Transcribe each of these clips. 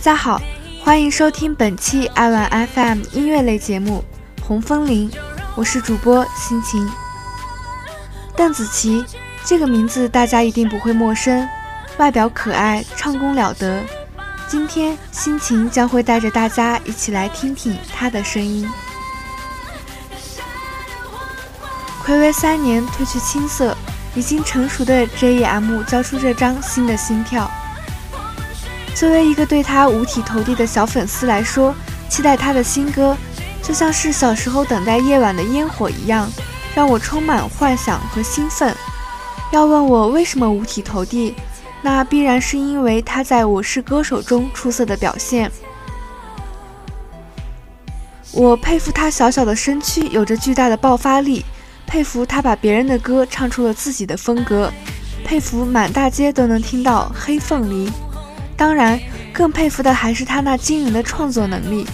大家好，欢迎收听本期爱玩 FM 音乐类节目《红枫林》，我是主播心情。邓紫棋这个名字大家一定不会陌生，外表可爱，唱功了得。今天心情将会带着大家一起来听听她的声音。暌违三年褪去青涩，已经成熟的 J.E.M 交出这张新的心跳。作为一个对他五体投地的小粉丝来说，期待他的新歌，就像是小时候等待夜晚的烟火一样，让我充满幻想和兴奋。要问我为什么五体投地，那必然是因为他在我是歌手中出色的表现。我佩服他小小的身躯有着巨大的爆发力。佩服他把别人的歌唱出了自己的风格，佩服满大街都能听到黑凤梨。当然，更佩服的还是他那惊人的创作能力。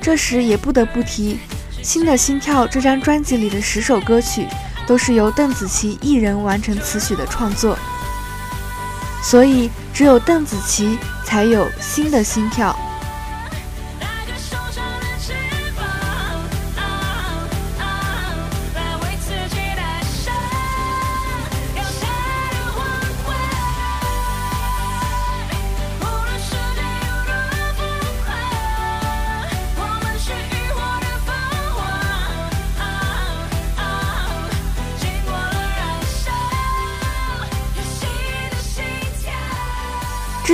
这时也不得不提，《新的心跳》这张专辑里的十首歌曲都是由邓紫棋一人完成词曲的创作，所以只有邓紫棋才有《新的心跳》。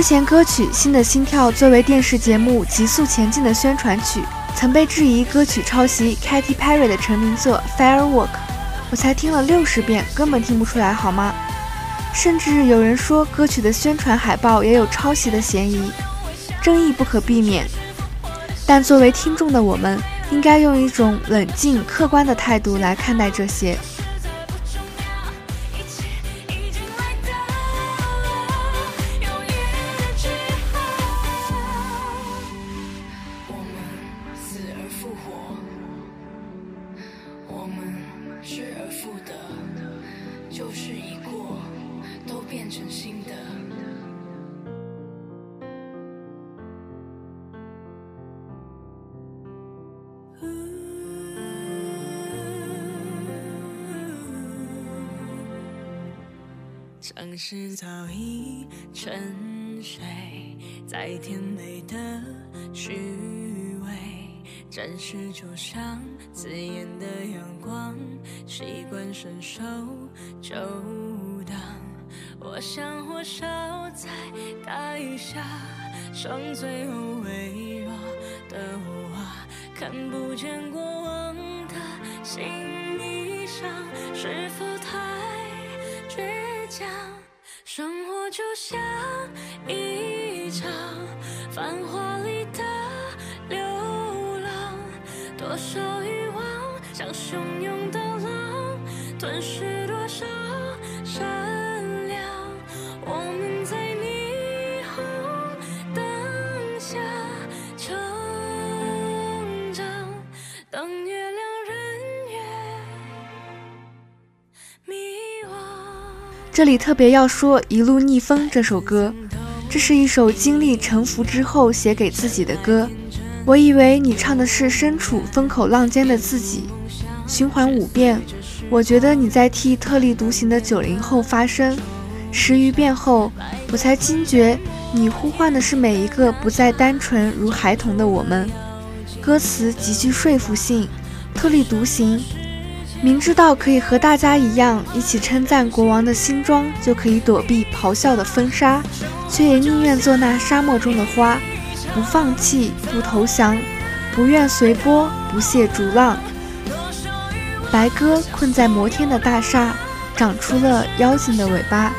之前歌曲《新的心跳》作为电视节目《急速前进》的宣传曲，曾被质疑歌曲抄袭 Katy Perry 的成名作《Firework》，我才听了六十遍，根本听不出来好吗？甚至有人说歌曲的宣传海报也有抄袭的嫌疑，争议不可避免。但作为听众的我们，应该用一种冷静、客观的态度来看待这些。甜美的虚伪，暂时就像刺眼的阳光，习惯伸手就挡。我像火烧在大雨下，剩最后微弱的我，看不见过往的心已伤，是否太倔强？生活就像一场繁华里的流浪，多少欲望像汹涌的浪，吞噬多少善良。我们在霓虹灯下成长，等月亮人越迷。这里特别要说《一路逆风》这首歌，这是一首经历沉浮之后写给自己的歌。我以为你唱的是身处风口浪尖的自己，循环五遍，我觉得你在替特立独行的九零后发声。十余遍后，我才惊觉你呼唤的是每一个不再单纯如孩童的我们。歌词极具说服性，特立独行。明知道可以和大家一样一起称赞国王的新装，就可以躲避咆哮的风沙，却也宁愿做那沙漠中的花，不放弃，不投降，不愿随波，不屑逐浪。白鸽困在摩天的大厦，长出了妖精的尾巴。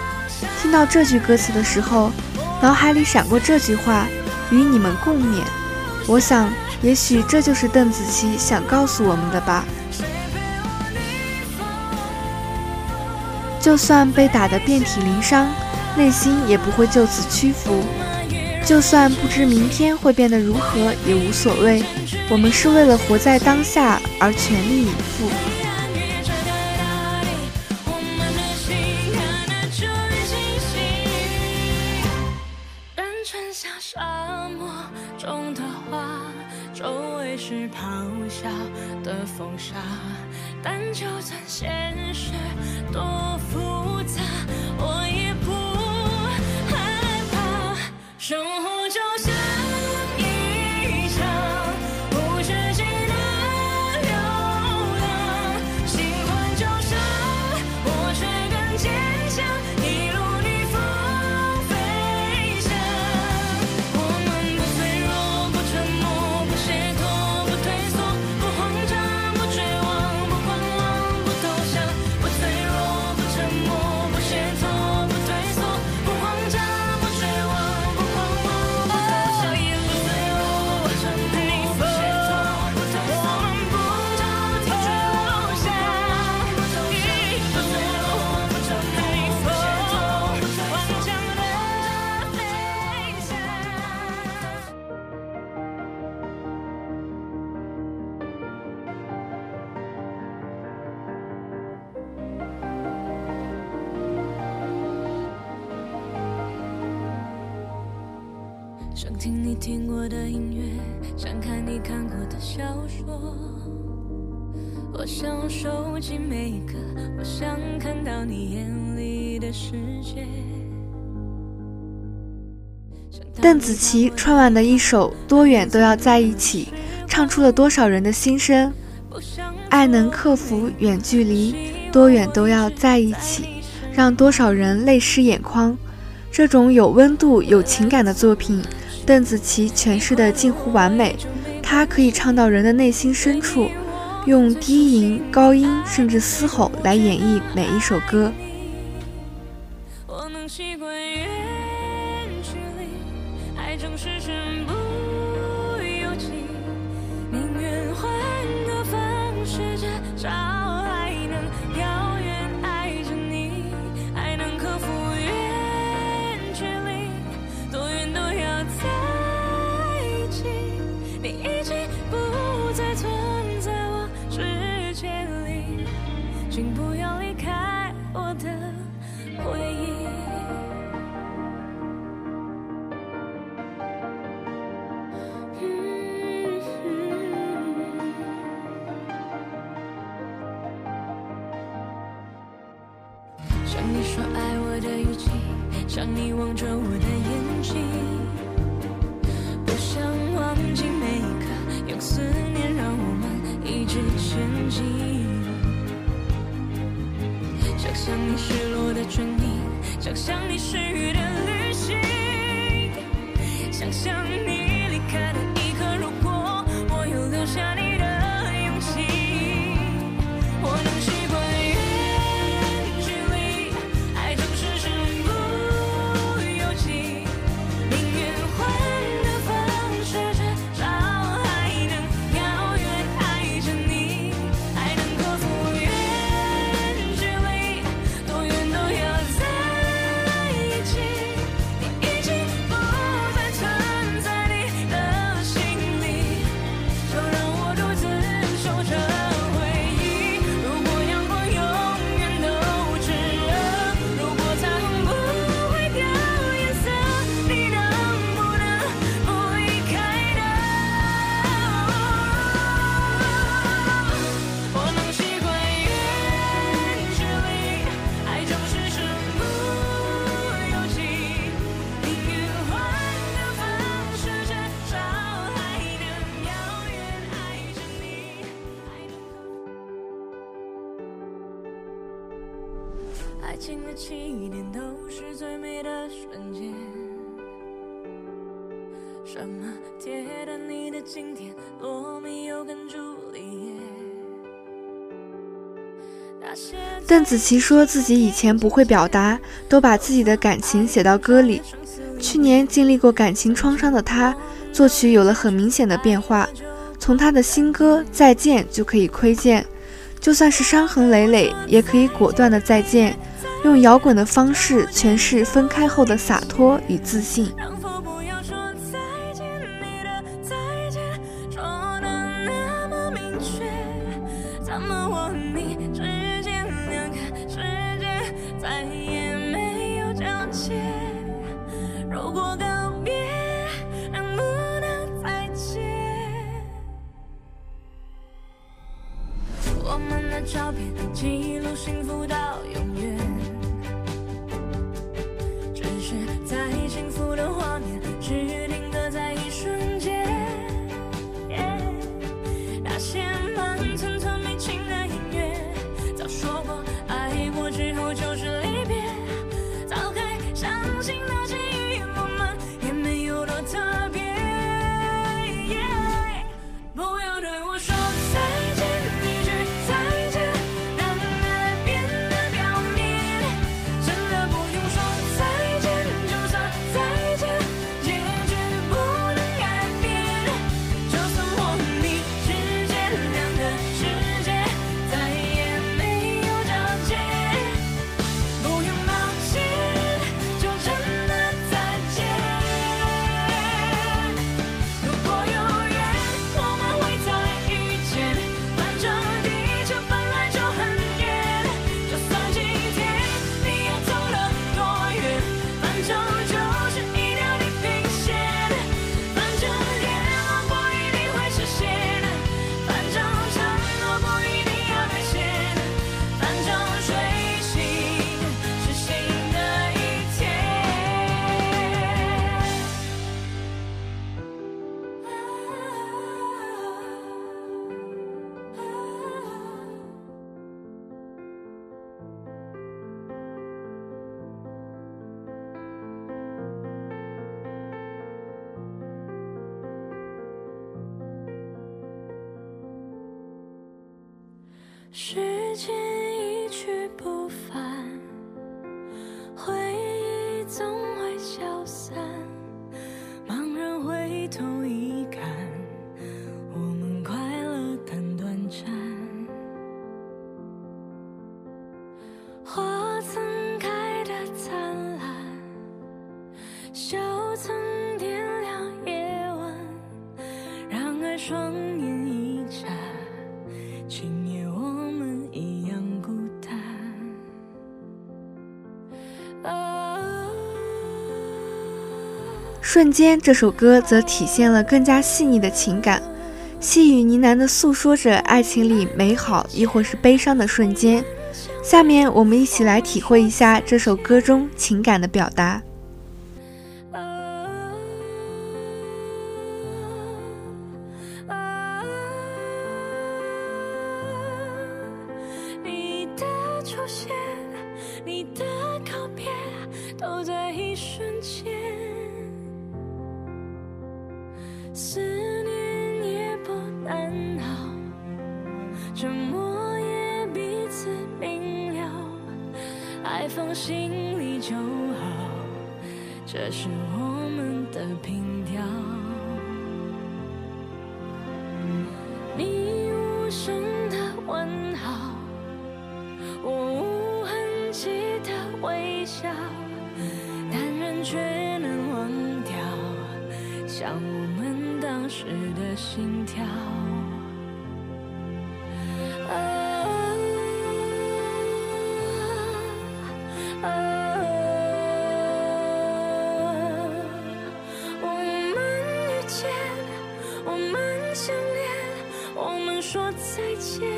听到这句歌词的时候，脑海里闪过这句话：与你们共勉。我想，也许这就是邓紫棋想告诉我们的吧。就算被打得遍体鳞伤，内心也不会就此屈服。就算不知明天会变得如何，也无所谓。我们是为了活在当下而全力以赴。想听你听过的音乐，想看你看过的小说。我想收集每一个，我想看到你眼里的世界。邓紫棋春晚的一首《多远都要在一起》，唱出了多少人的心声。爱能克服远距离，多远都要在一起，让多少人泪湿眼眶。这种有温度、有情感的作品，邓紫棋诠释的近乎完美。她可以唱到人的内心深处，用低吟、高音甚至嘶吼来演绎每一首歌。说爱我的语气，像你望着我的眼睛，不想忘记每一刻，用思念让我们一直前进。想象你失落的唇印，想象什么铁达尼的经典，罗密欧跟朱丽叶。邓紫棋说自己以前不会表达，都把自己的感情写到歌里。去年经历过感情创伤的她，作曲有了很明显的变化。从她的新歌《再见》就可以窥见，就算是伤痕累累，也可以果断的再见，用摇滚的方式诠释分开后的洒脱与自信。照片，记录幸福时间一去不返，瞬间这首歌则体现了更加细腻的情感，细语呢喃地诉说着爱情里美好亦或是悲伤的瞬间。下面我们一起来体会一下这首歌中情感的表达。爱放心里就好，这是我们的凭条。你无声的问好，我无痕迹的微笑，但人却能忘掉，像我们当时的心跳。啊我们遇见我们相恋我们说再见。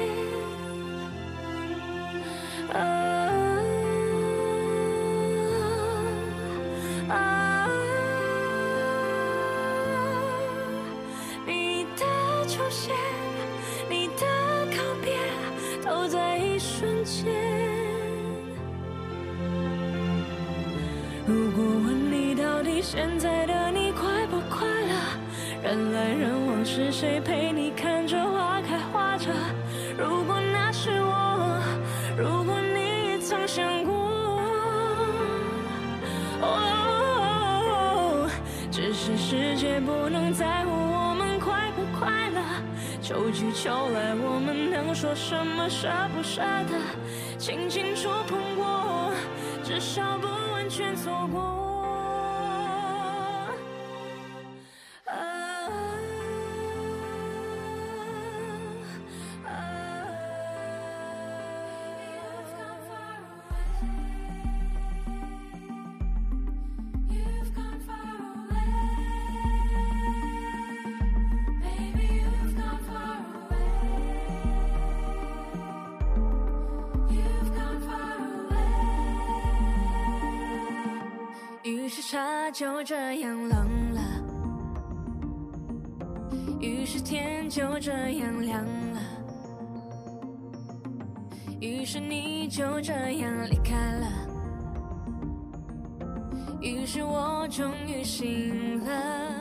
啊。如果问你到底现在的你快不快乐？人来人往，是谁陪你看着花开花着？如果那是我，如果你也曾想过，哦，只是世界不能在乎我们快不快乐。秋去秋来，我们能说什么舍不舍得？轻轻触碰过，至少不全错过。就这样冷了，于是天就这样亮了，于是你就这样离开了，于是我终于醒了，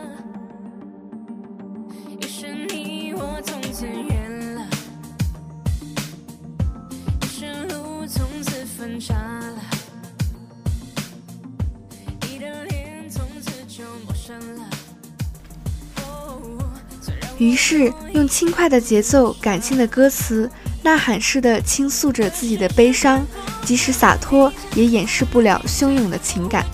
于是用轻快的节奏、感性的歌词，呐喊式的倾诉着自己的悲伤，即使洒脱，也掩饰不了汹涌的情感。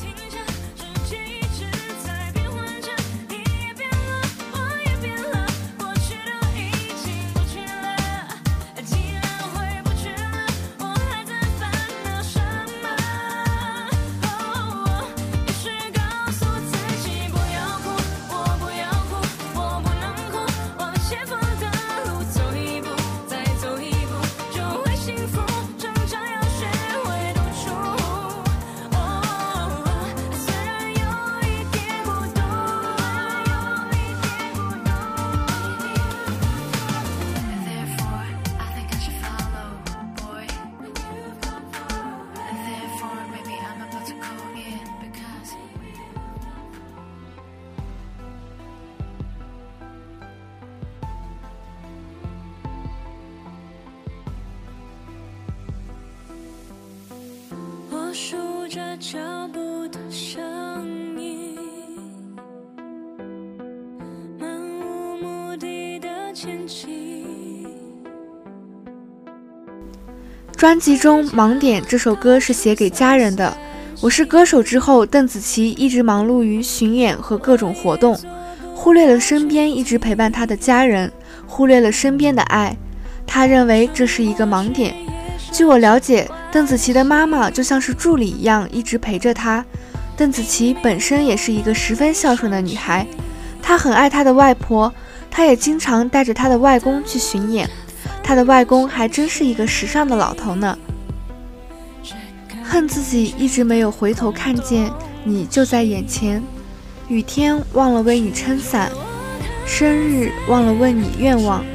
专辑中《盲点》这首歌是写给家人的。我是歌手之后，邓紫棋一直忙碌于巡演和各种活动，忽略了身边一直陪伴她的家人，忽略了身边的爱。她认为这是一个盲点。据我了解，邓紫棋的妈妈就像是助理一样，一直陪着她。邓紫棋本身也是一个十分孝顺的女孩，她很爱她的外婆，她也经常带着她的外公去巡演。她的外公还真是一个时尚的老头呢。恨自己一直没有回头看见你就在眼前，雨天忘了为你撑伞，生日忘了问你愿望。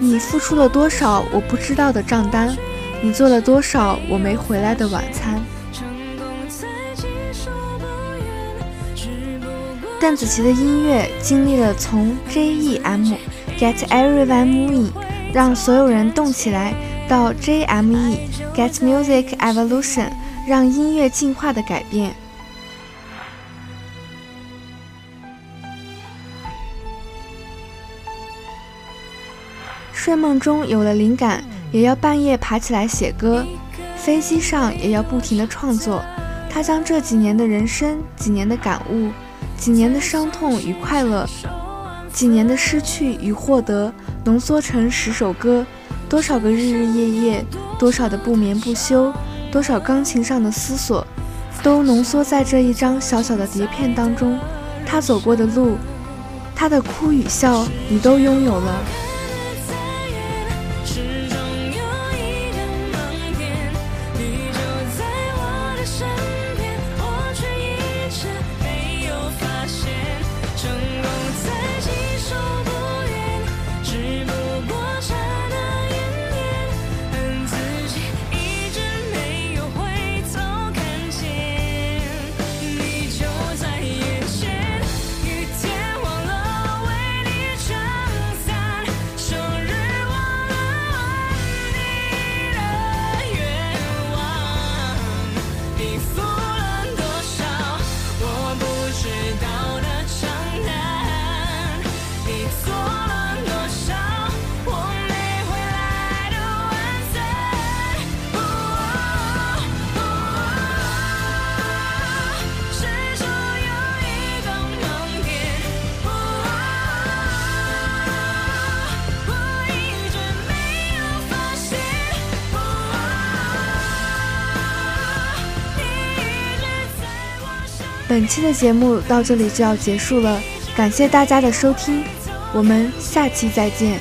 你付出了多少我不知道的账单，你做了多少我没回来的晚餐。邓紫棋的音乐经历了从 JEM Get Everyone Moving 让所有人动起来，到 JME Get Music Evolution 让音乐进化的改变。睡梦中有了灵感，也要半夜爬起来写歌；飞机上也要不停的创作。他将这几年的人生、几年的感悟、几年的伤痛与快乐、几年的失去与获得，浓缩成十首歌。多少个日日夜夜，多少的不眠不休，多少钢琴上的思索，都浓缩在这一张小小的碟片当中。他走过的路，他的哭与笑，你都拥有了。本期的节目到这里就要结束了，感谢大家的收听，我们下期再见。